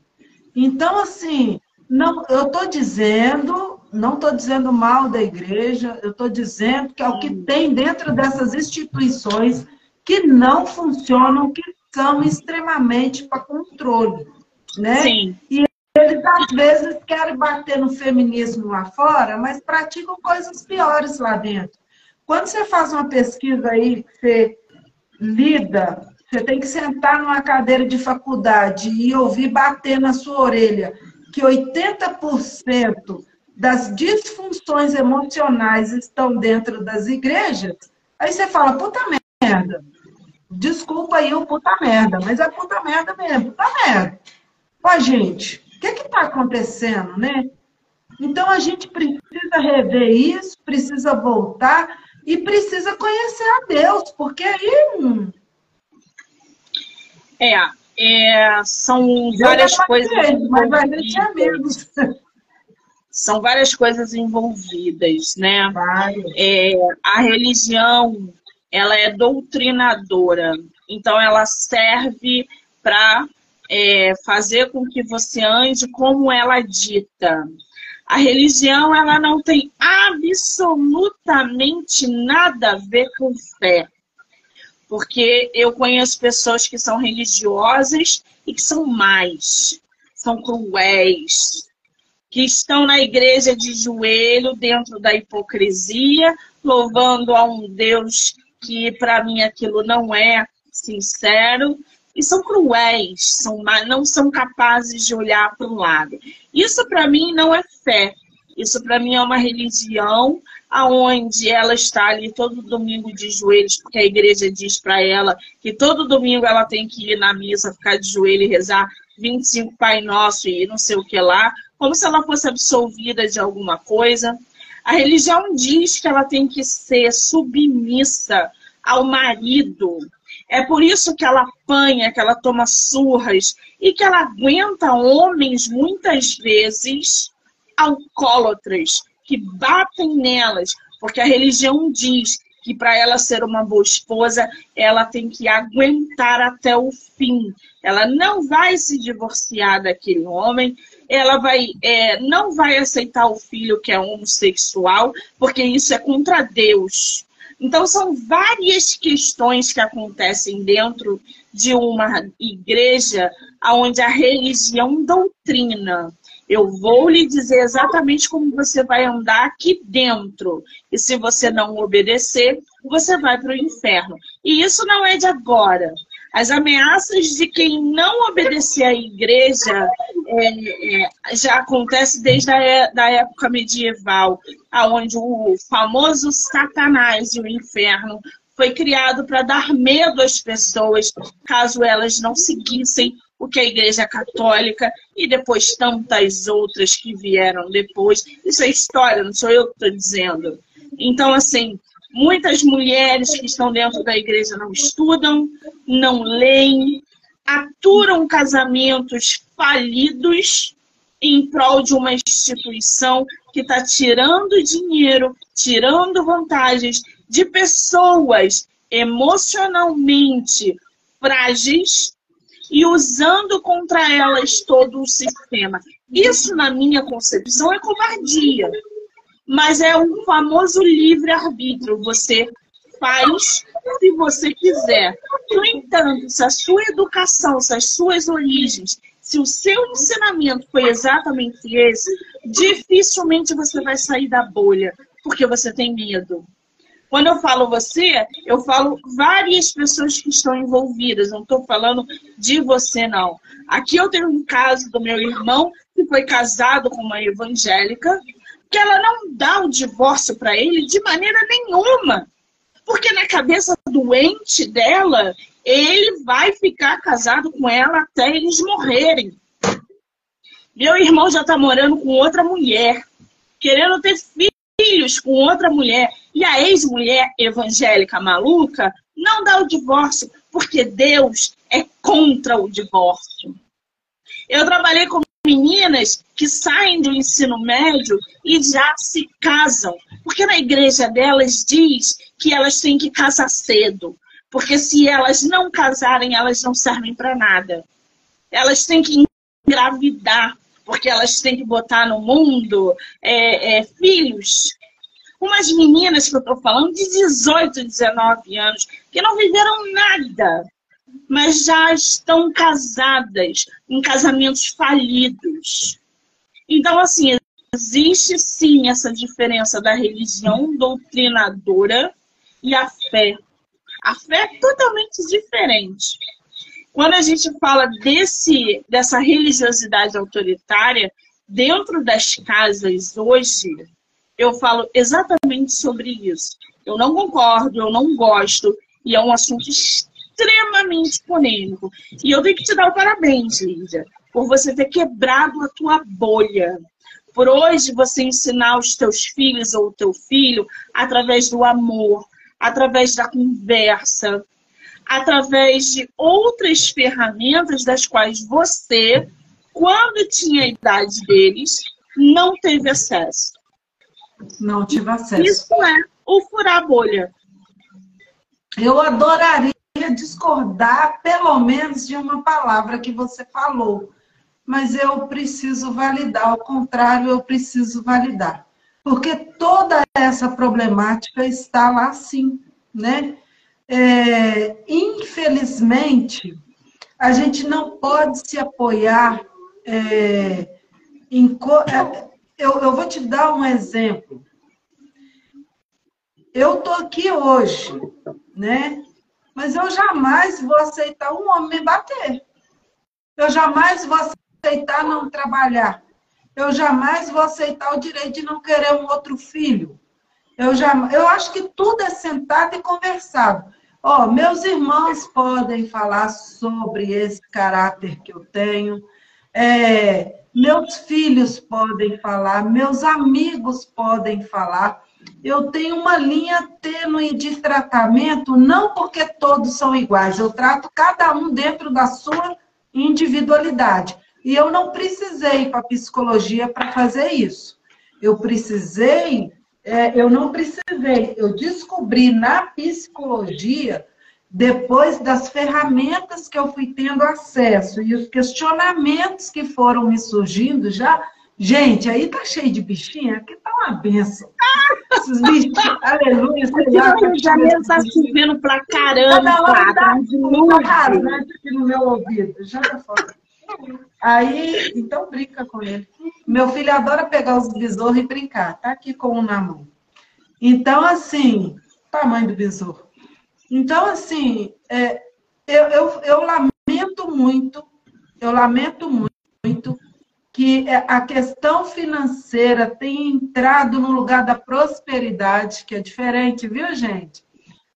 Então, assim, não, eu estou dizendo, não estou dizendo mal da igreja, eu estou dizendo que é o que tem dentro dessas instituições que não funcionam, que são extremamente para controle, né? Sim. E eles às vezes querem bater no feminismo lá fora, mas praticam coisas piores lá dentro. Quando você faz uma pesquisa aí, você lida, você tem que sentar numa cadeira de faculdade e ouvir bater na sua orelha que 80% das disfunções emocionais estão dentro das igrejas, aí você fala, puta merda. Desculpa aí o puta merda, mas é puta merda mesmo, puta merda. Ó, gente, o que que tá acontecendo, né? Então a gente precisa rever isso, precisa voltar e precisa conhecer a Deus, porque aí. Hum, é, é são várias coisas. mas vai amigos. São várias coisas envolvidas, né? É, a religião, ela é doutrinadora, então ela serve para é, fazer com que você ande como ela dita. A religião ela não tem absolutamente nada a ver com fé. Porque eu conheço pessoas que são religiosas e que são mais, são cruéis, que estão na igreja de joelho, dentro da hipocrisia, louvando a um Deus que para mim aquilo não é sincero, e são cruéis, são, não são capazes de olhar para um lado. Isso para mim não é fé. Isso para mim é uma religião aonde ela está ali todo domingo de joelhos, porque a igreja diz para ela que todo domingo ela tem que ir na missa, ficar de joelho e rezar 25 Pai Nosso e não sei o que lá, como se ela fosse absolvida de alguma coisa. A religião diz que ela tem que ser submissa ao marido, é por isso que ela apanha, que ela toma surras e que ela aguenta homens muitas vezes alcoólatras que batem nelas, porque a religião diz que para ela ser uma boa esposa, ela tem que aguentar até o fim. Ela não vai se divorciar daquele homem, ela vai, é, não vai aceitar o filho que é homossexual, porque isso é contra Deus. Então, são várias questões que acontecem dentro de uma igreja onde a religião doutrina. Eu vou lhe dizer exatamente como você vai andar aqui dentro. E se você não obedecer, você vai para o inferno. E isso não é de agora. As ameaças de quem não obedecer à igreja é, é, já acontece desde a é, da época medieval, onde o famoso Satanás e o inferno foi criado para dar medo às pessoas caso elas não seguissem o que a Igreja Católica e depois tantas outras que vieram depois. Isso é história, não sou eu que estou dizendo. Então, assim, Muitas mulheres que estão dentro da igreja não estudam, não leem, aturam casamentos falidos em prol de uma instituição que está tirando dinheiro, tirando vantagens de pessoas emocionalmente frágeis e usando contra elas todo o sistema. Isso, na minha concepção, é covardia mas é um famoso livre-arbítrio. Você faz se você quiser. No entanto, se a sua educação, se as suas origens, se o seu ensinamento foi exatamente esse, dificilmente você vai sair da bolha, porque você tem medo. Quando eu falo você, eu falo várias pessoas que estão envolvidas, não estou falando de você, não. Aqui eu tenho um caso do meu irmão que foi casado com uma evangélica, que ela não dá o divórcio para ele de maneira nenhuma. Porque na cabeça doente dela, ele vai ficar casado com ela até eles morrerem. Meu irmão já está morando com outra mulher, querendo ter filhos com outra mulher. E a ex-mulher evangélica maluca não dá o divórcio, porque Deus é contra o divórcio. Eu trabalhei com meninas que saem do ensino médio e já se casam. Porque na igreja delas diz que elas têm que casar cedo. Porque se elas não casarem, elas não servem para nada. Elas têm que engravidar, porque elas têm que botar no mundo é, é, filhos. Umas meninas que eu estou falando de 18, 19 anos, que não viveram nada mas já estão casadas em casamentos falidos. Então, assim, existe sim essa diferença da religião doutrinadora e a fé. A fé é totalmente diferente. Quando a gente fala desse, dessa religiosidade autoritária, dentro das casas hoje, eu falo exatamente sobre isso. Eu não concordo, eu não gosto, e é um assunto extremamente polêmico. E eu tenho que te dar o parabéns, Lídia, por você ter quebrado a tua bolha. Por hoje você ensinar os teus filhos ou o teu filho através do amor, através da conversa, através de outras ferramentas das quais você, quando tinha a idade deles, não teve acesso. Não tive acesso. Isso é o furar a bolha. Eu adoraria discordar, pelo menos, de uma palavra que você falou. Mas eu preciso validar, ao contrário, eu preciso validar. Porque toda essa problemática está lá sim, né? É, infelizmente, a gente não pode se apoiar é, em. É, eu, eu vou te dar um exemplo. Eu estou aqui hoje, né? Mas eu jamais vou aceitar um homem me bater. Eu jamais vou aceitar não trabalhar. Eu jamais vou aceitar o direito de não querer um outro filho. Eu, já, eu acho que tudo é sentado e conversado. Oh, meus irmãos podem falar sobre esse caráter que eu tenho. É, meus filhos podem falar, meus amigos podem falar eu tenho uma linha tênue de tratamento, não porque todos são iguais, eu trato cada um dentro da sua individualidade. E eu não precisei para psicologia para fazer isso. Eu precisei, é, eu não precisei, eu descobri na psicologia depois das ferramentas que eu fui tendo acesso e os questionamentos que foram me surgindo já, gente, aí tá cheio de bichinha, aqui tá uma benção. Esses bichinhos, [laughs] aleluia, sei lá. O janeiro tá chovendo pra caramba, Cada hora tá, tá aqui no meu ouvido. Joga fora. Aí, então brinca com ele. Meu filho adora pegar os besouros e brincar. Tá aqui com um na mão. Então, assim, tamanho do besouro. Então, assim, é, eu, eu, eu lamento muito, eu lamento muito que a questão financeira tem entrado no lugar da prosperidade, que é diferente, viu, gente?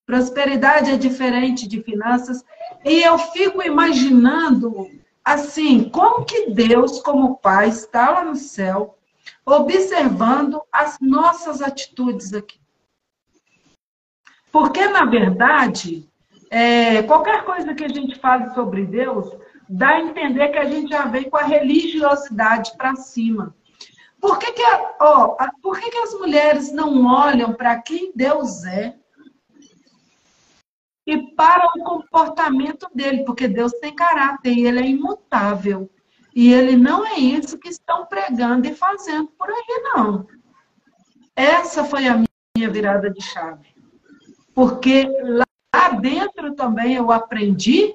Prosperidade é diferente de finanças. E eu fico imaginando, assim, como que Deus, como Pai, está lá no céu, observando as nossas atitudes aqui. Porque, na verdade, é, qualquer coisa que a gente fale sobre Deus, dá a entender que a gente já vem com a religiosidade para cima. Por que, que, ó, por que, que as mulheres não olham para quem Deus é e para o comportamento dele? Porque Deus tem caráter e ele é imutável. E ele não é isso que estão pregando e fazendo por aí, não. Essa foi a minha virada de chave. Porque lá dentro também eu aprendi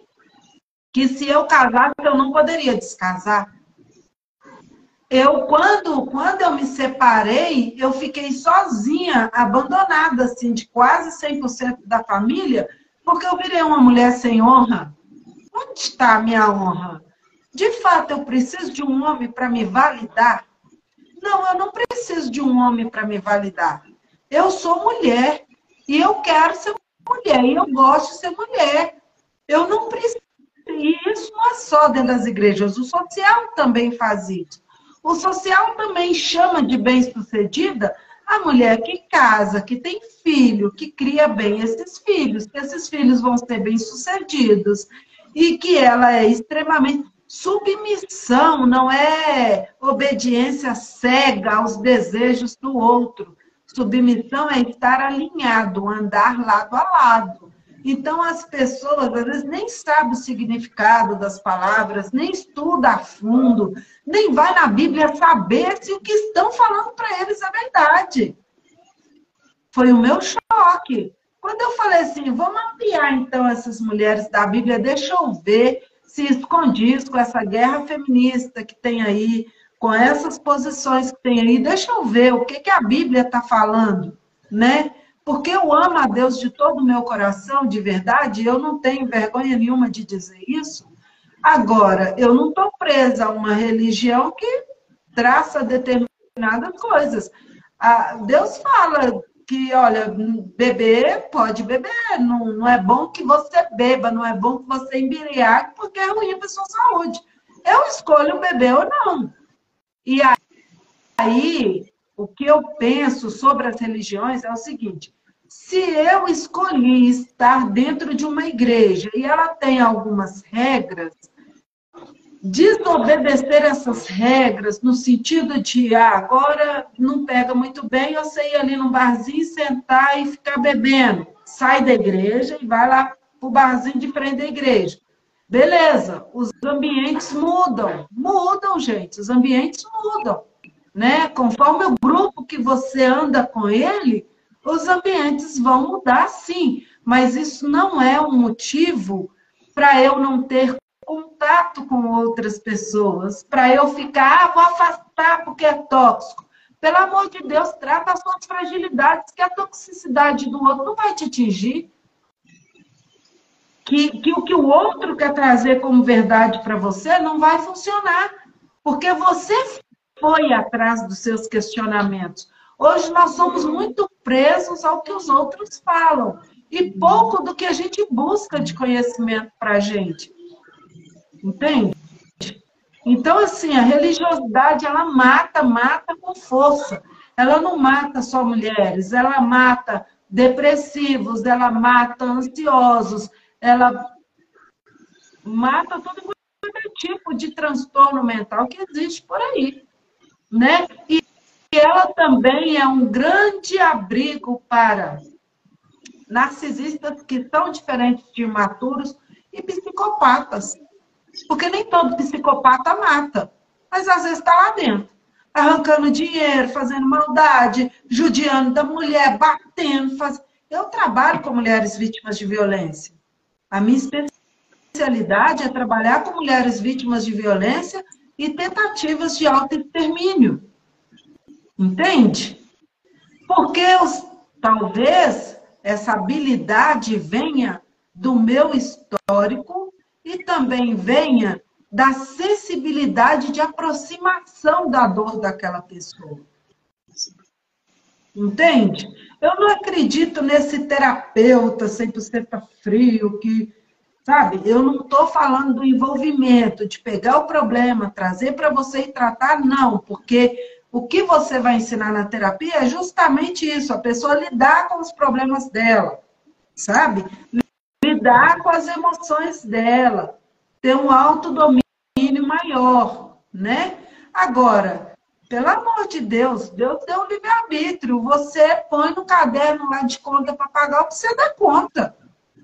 que se eu casasse, eu não poderia descasar. Eu, quando, quando eu me separei, eu fiquei sozinha, abandonada, assim, de quase 100% da família, porque eu virei uma mulher sem honra. Onde está a minha honra? De fato, eu preciso de um homem para me validar? Não, eu não preciso de um homem para me validar. Eu sou mulher. E eu quero ser mulher, e eu gosto de ser mulher. Eu não preciso. E isso não é só dentro das igrejas, o social também faz isso. O social também chama de bem-sucedida a mulher que casa, que tem filho, que cria bem esses filhos, que esses filhos vão ser bem-sucedidos e que ela é extremamente. Submissão não é obediência cega aos desejos do outro. Submissão é estar alinhado, andar lado a lado. Então, as pessoas, às vezes, nem sabem o significado das palavras, nem estuda a fundo, nem vai na Bíblia saber se o que estão falando para eles é verdade. Foi o meu choque. Quando eu falei assim, vamos ampliar então essas mulheres da Bíblia, deixa eu ver se escondiz com essa guerra feminista que tem aí, com essas posições que tem aí, deixa eu ver o que, que a Bíblia está falando, né? Porque eu amo a Deus de todo o meu coração, de verdade, eu não tenho vergonha nenhuma de dizer isso. Agora, eu não estou presa a uma religião que traça determinadas coisas. Deus fala que, olha, beber, pode beber, não, não é bom que você beba, não é bom que você embriague, porque é ruim para sua saúde. Eu escolho beber ou não. E aí, o que eu penso sobre as religiões é o seguinte: se eu escolhi estar dentro de uma igreja e ela tem algumas regras, desobedecer essas regras no sentido de ah, agora não pega muito bem eu sei ir ali no barzinho sentar e ficar bebendo. Sai da igreja e vai lá pro barzinho de frente da igreja. Beleza, os ambientes mudam, mudam, gente, os ambientes mudam, né? Conforme o grupo que você anda com ele, os ambientes vão mudar sim, mas isso não é um motivo para eu não ter contato com outras pessoas, para eu ficar, ah, vou afastar porque é tóxico. Pelo amor de Deus, trata as suas fragilidades, que a toxicidade do outro não vai te atingir que, que o que o outro quer trazer como verdade para você não vai funcionar, porque você foi atrás dos seus questionamentos. Hoje nós somos muito presos ao que os outros falam e pouco do que a gente busca de conhecimento para a gente. Entende? Então, assim, a religiosidade, ela mata, mata com força. Ela não mata só mulheres, ela mata depressivos, ela mata ansiosos, ela mata todo tipo de transtorno mental que existe por aí, né? E ela também é um grande abrigo para narcisistas que são diferentes de imaturos e psicopatas. Porque nem todo psicopata mata, mas às vezes está lá dentro, arrancando dinheiro, fazendo maldade, judiando da mulher, batendo. Faz... Eu trabalho com mulheres vítimas de violência. A minha especialidade é trabalhar com mulheres vítimas de violência e tentativas de autoextermínio. Entende? Porque os, talvez essa habilidade venha do meu histórico e também venha da sensibilidade de aproximação da dor daquela pessoa. Entende? Eu não acredito nesse terapeuta 100% frio que, sabe? Eu não estou falando do envolvimento, de pegar o problema, trazer para você e tratar, não, porque o que você vai ensinar na terapia é justamente isso, a pessoa lidar com os problemas dela, sabe? lidar com as emoções dela, ter um autodomínio maior, né? Agora, pelo amor de Deus, Deus deu um livre-arbítrio. Você põe no caderno lá de conta para pagar o que você dá conta.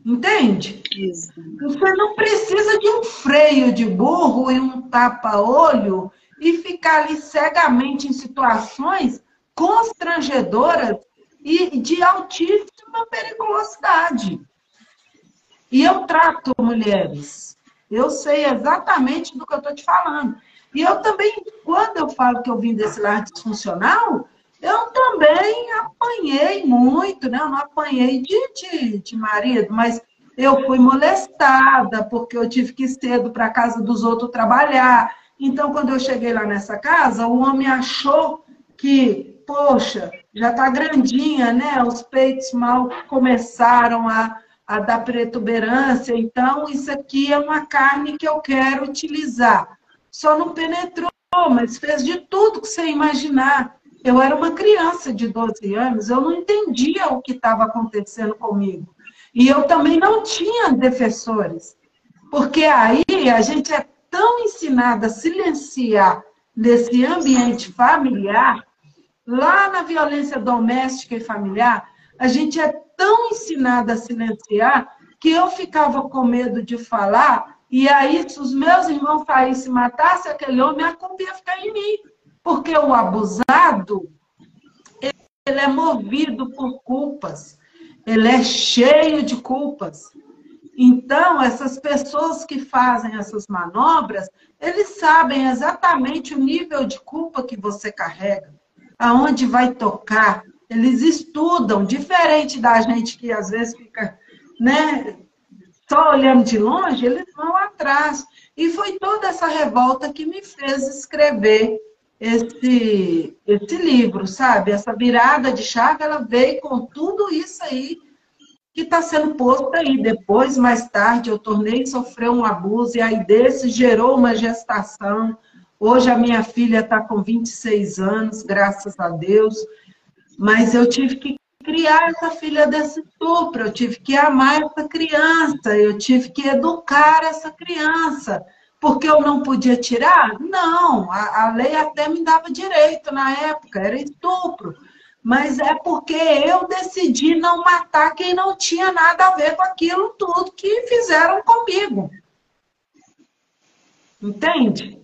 Entende? Isso. Você não precisa de um freio de burro e um tapa-olho e ficar ali cegamente em situações constrangedoras e de altíssima periculosidade. E eu trato mulheres. Eu sei exatamente do que eu estou te falando. E eu também, quando eu falo que eu vim desse lar disfuncional, eu também apanhei muito, né? Eu não apanhei de, de, de marido, mas eu fui molestada, porque eu tive que ir cedo para a casa dos outros trabalhar. Então, quando eu cheguei lá nessa casa, o homem achou que, poxa, já está grandinha, né? Os peitos mal começaram a, a da protuberância, então isso aqui é uma carne que eu quero utilizar. Só não penetrou, mas fez de tudo que você imaginar. Eu era uma criança de 12 anos, eu não entendia o que estava acontecendo comigo. E eu também não tinha defensores. Porque aí a gente é tão ensinada a silenciar nesse ambiente familiar, lá na violência doméstica e familiar, a gente é tão ensinada a silenciar que eu ficava com medo de falar, e aí, se os meus irmãos saíssem e matassem aquele homem, a culpa ia ficar em mim. Porque o abusado, ele é movido por culpas, ele é cheio de culpas. Então, essas pessoas que fazem essas manobras, eles sabem exatamente o nível de culpa que você carrega, aonde vai tocar, eles estudam, diferente da gente que às vezes fica, né, só olhando de longe, eles vão atrás. E foi toda essa revolta que me fez escrever esse, esse livro, sabe? Essa virada de chave, ela veio com tudo isso aí que está sendo posto aí. Depois, mais tarde, eu tornei sofrer um abuso, e aí desse gerou uma gestação. Hoje a minha filha está com 26 anos, graças a Deus. Mas eu tive que criar essa filha desse estupro, eu tive que amar essa criança, eu tive que educar essa criança. Porque eu não podia tirar? Não, a, a lei até me dava direito na época, era estupro. Mas é porque eu decidi não matar quem não tinha nada a ver com aquilo tudo que fizeram comigo. Entende?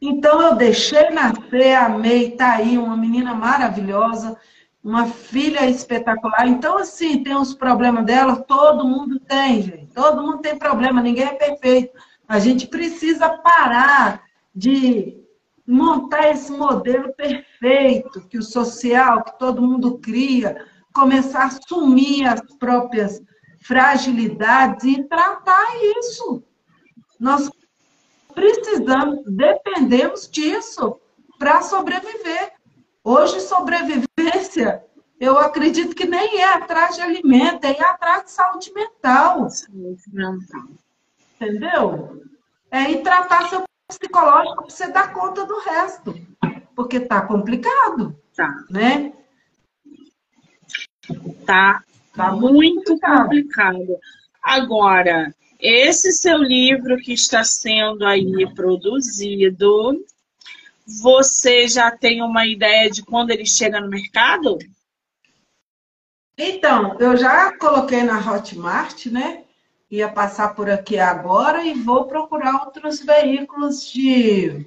Então eu deixei nascer, amei, tá aí, uma menina maravilhosa, uma filha espetacular. Então, assim, tem os problemas dela, todo mundo tem, gente. Todo mundo tem problema, ninguém é perfeito. A gente precisa parar de montar esse modelo perfeito, que o social, que todo mundo cria, começar a assumir as próprias fragilidades e tratar isso. Nós precisamos, dependemos disso para sobreviver. Hoje, sobrevivência, eu acredito que nem é atrás de alimento, é atrás de saúde mental. Saúde mental. Entendeu? É ir tratar seu psicológico para você dar conta do resto. Porque tá complicado. Tá. Né? Tá, tá muito complicado. complicado. Agora, esse seu livro que está sendo aí produzido, você já tem uma ideia de quando ele chega no mercado? Então, eu já coloquei na Hotmart, né? Ia passar por aqui agora e vou procurar outros veículos de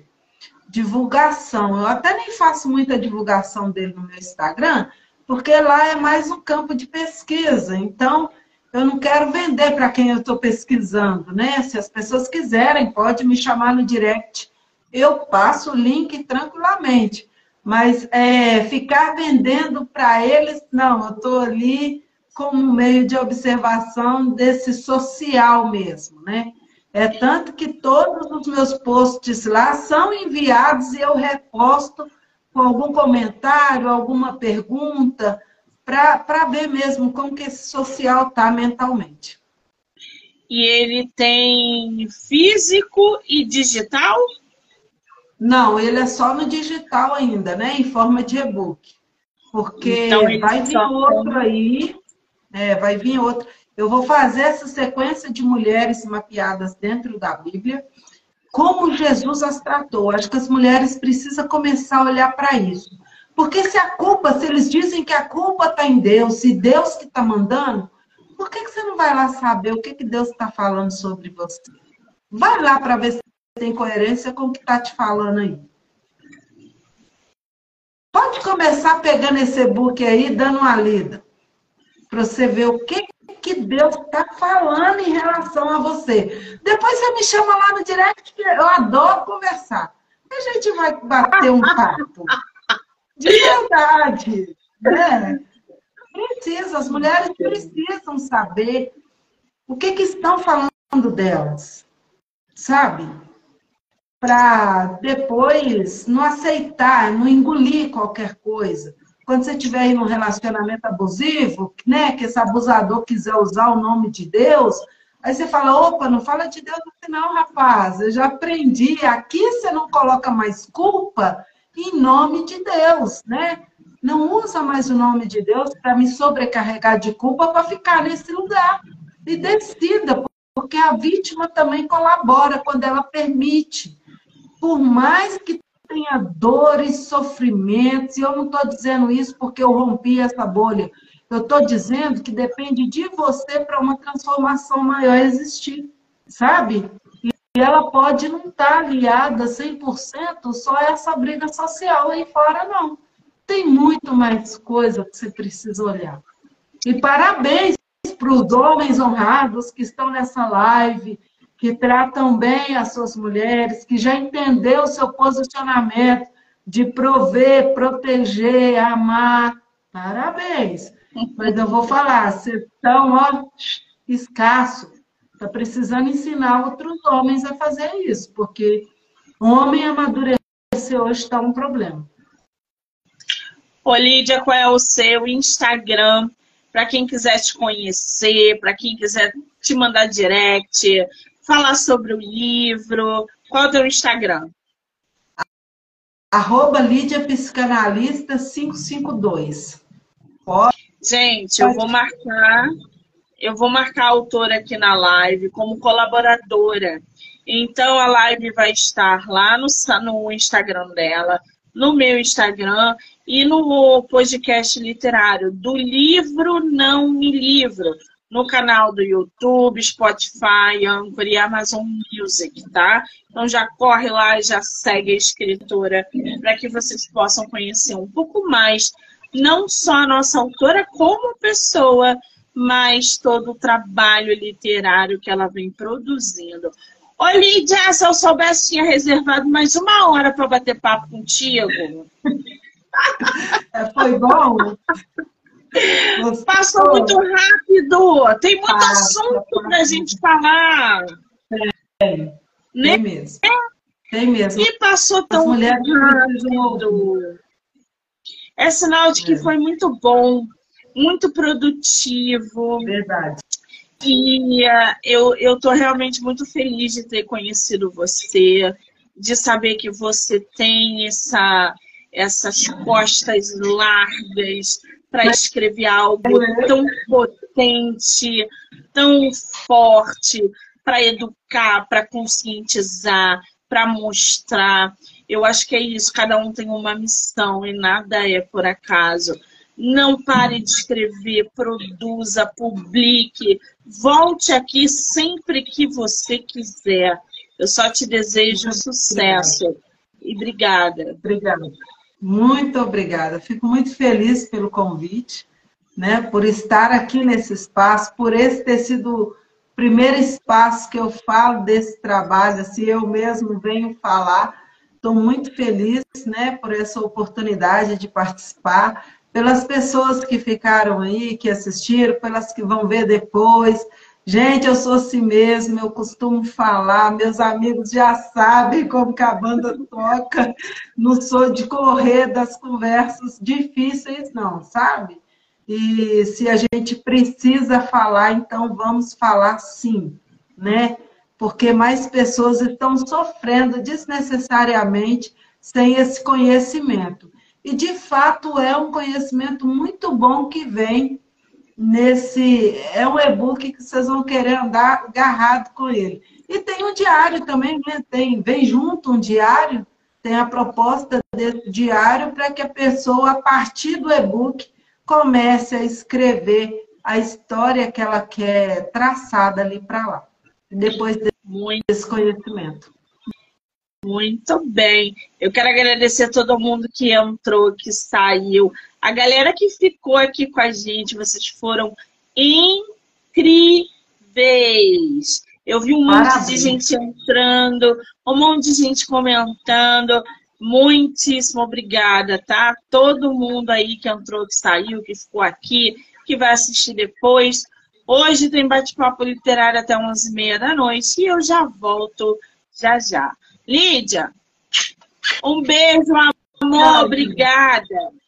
divulgação. Eu até nem faço muita divulgação dele no meu Instagram, porque lá é mais um campo de pesquisa. Então, eu não quero vender para quem eu estou pesquisando, né? Se as pessoas quiserem, pode me chamar no direct. Eu passo o link tranquilamente. Mas é, ficar vendendo para eles, não, eu estou ali como meio de observação desse social mesmo, né? É tanto que todos os meus posts lá são enviados e eu reposto com algum comentário, alguma pergunta, para ver mesmo como que esse social está mentalmente. E ele tem físico e digital? Não, ele é só no digital ainda, né? Em forma de e-book. Porque então, vai vir outro aí, é, vai vir outro. Eu vou fazer essa sequência de mulheres mapeadas dentro da Bíblia, como Jesus as tratou. Acho que as mulheres precisam começar a olhar para isso. Porque se a culpa, se eles dizem que a culpa está em Deus, se Deus que está mandando, por que, que você não vai lá saber o que, que Deus está falando sobre você? Vai lá para ver se tem coerência com o que está te falando aí. Pode começar pegando esse e-book aí, dando uma lida, para você ver o que, que Deus está falando em relação a você. Depois você me chama lá no direct, que eu adoro conversar. A gente vai bater um papo. De verdade. Né? Precisa, as mulheres precisam saber o que, que estão falando delas. Sabe? para depois não aceitar, não engolir qualquer coisa. Quando você estiver aí num relacionamento abusivo, né, que esse abusador quiser usar o nome de Deus, aí você fala, opa, não fala de Deus no final, rapaz, eu já aprendi, aqui você não coloca mais culpa em nome de Deus, né? Não usa mais o nome de Deus para me sobrecarregar de culpa para ficar nesse lugar. E decida, porque a vítima também colabora quando ela permite por mais que tenha dores, sofrimentos, e eu não estou dizendo isso porque eu rompi essa bolha, eu estou dizendo que depende de você para uma transformação maior existir, sabe? E ela pode não estar tá aliada 100% só essa briga social aí fora, não. Tem muito mais coisa que você precisa olhar. E parabéns para os homens honrados que estão nessa live, que tratam bem as suas mulheres, que já entendeu o seu posicionamento de prover, proteger, amar. Parabéns. Mas eu vou falar, vocês estão ó, escasso. Está precisando ensinar outros homens a fazer isso, porque homem amadurecer hoje está um problema. Ô, Lídia, qual é o seu Instagram? Para quem quiser te conhecer, para quem quiser te mandar direct, falar sobre o livro? Qual é o teu Instagram? Arroba Lídia Psicanalista 552. Pode? Gente, eu vou marcar, eu vou marcar a autora aqui na live como colaboradora. Então a live vai estar lá no, no Instagram dela, no meu Instagram e no podcast literário do livro Não Me Livro no canal do YouTube, Spotify, Anchor e Amazon Music, tá? Então já corre lá e já segue a escritora para que vocês possam conhecer um pouco mais, não só a nossa autora como pessoa, mas todo o trabalho literário que ela vem produzindo. Ô, Lídia, se eu soubesse, tinha reservado mais uma hora para bater papo contigo. [laughs] É, foi bom. Passou muito rápido. Tem muito Passa, assunto para a gente falar. Tem, né? tem mesmo. Tem mesmo. E passou tão rápido. É sinal de que é. foi muito bom, muito produtivo. Verdade. E uh, eu, eu tô realmente muito feliz de ter conhecido você, de saber que você tem essa, essas costas largas, para escrever algo tão potente, tão forte, para educar, para conscientizar, para mostrar. Eu acho que é isso, cada um tem uma missão e nada é por acaso. Não pare de escrever, produza, publique. Volte aqui sempre que você quiser. Eu só te desejo sucesso. E obrigada. Obrigada. Muito obrigada. Fico muito feliz pelo convite, né? Por estar aqui nesse espaço, por esse ter sido o primeiro espaço que eu falo desse trabalho, assim, eu mesmo venho falar. Estou muito feliz, né, por essa oportunidade de participar pelas pessoas que ficaram aí, que assistiram, pelas que vão ver depois. Gente, eu sou assim mesmo, eu costumo falar, meus amigos já sabem como que a banda toca, não sou de correr das conversas difíceis, não, sabe? E se a gente precisa falar, então vamos falar sim, né? Porque mais pessoas estão sofrendo desnecessariamente sem esse conhecimento. E, de fato, é um conhecimento muito bom que vem nesse. É um e-book que vocês vão querer andar agarrado com ele. E tem um diário também, né? Tem, vem junto um diário, tem a proposta desse diário para que a pessoa, a partir do e-book, comece a escrever a história que ela quer traçada ali para lá. Depois desse conhecimento. Muito bem. Eu quero agradecer a todo mundo que entrou, que saiu. A galera que ficou aqui com a gente, vocês foram incríveis. Eu vi um Maravilha. monte de gente entrando, um monte de gente comentando. Muitíssimo obrigada, tá? Todo mundo aí que entrou, que saiu, que ficou aqui, que vai assistir depois. Hoje tem bate-papo literário até 11h30 da noite e eu já volto já já. Lídia, um beijo, amor. Obrigada.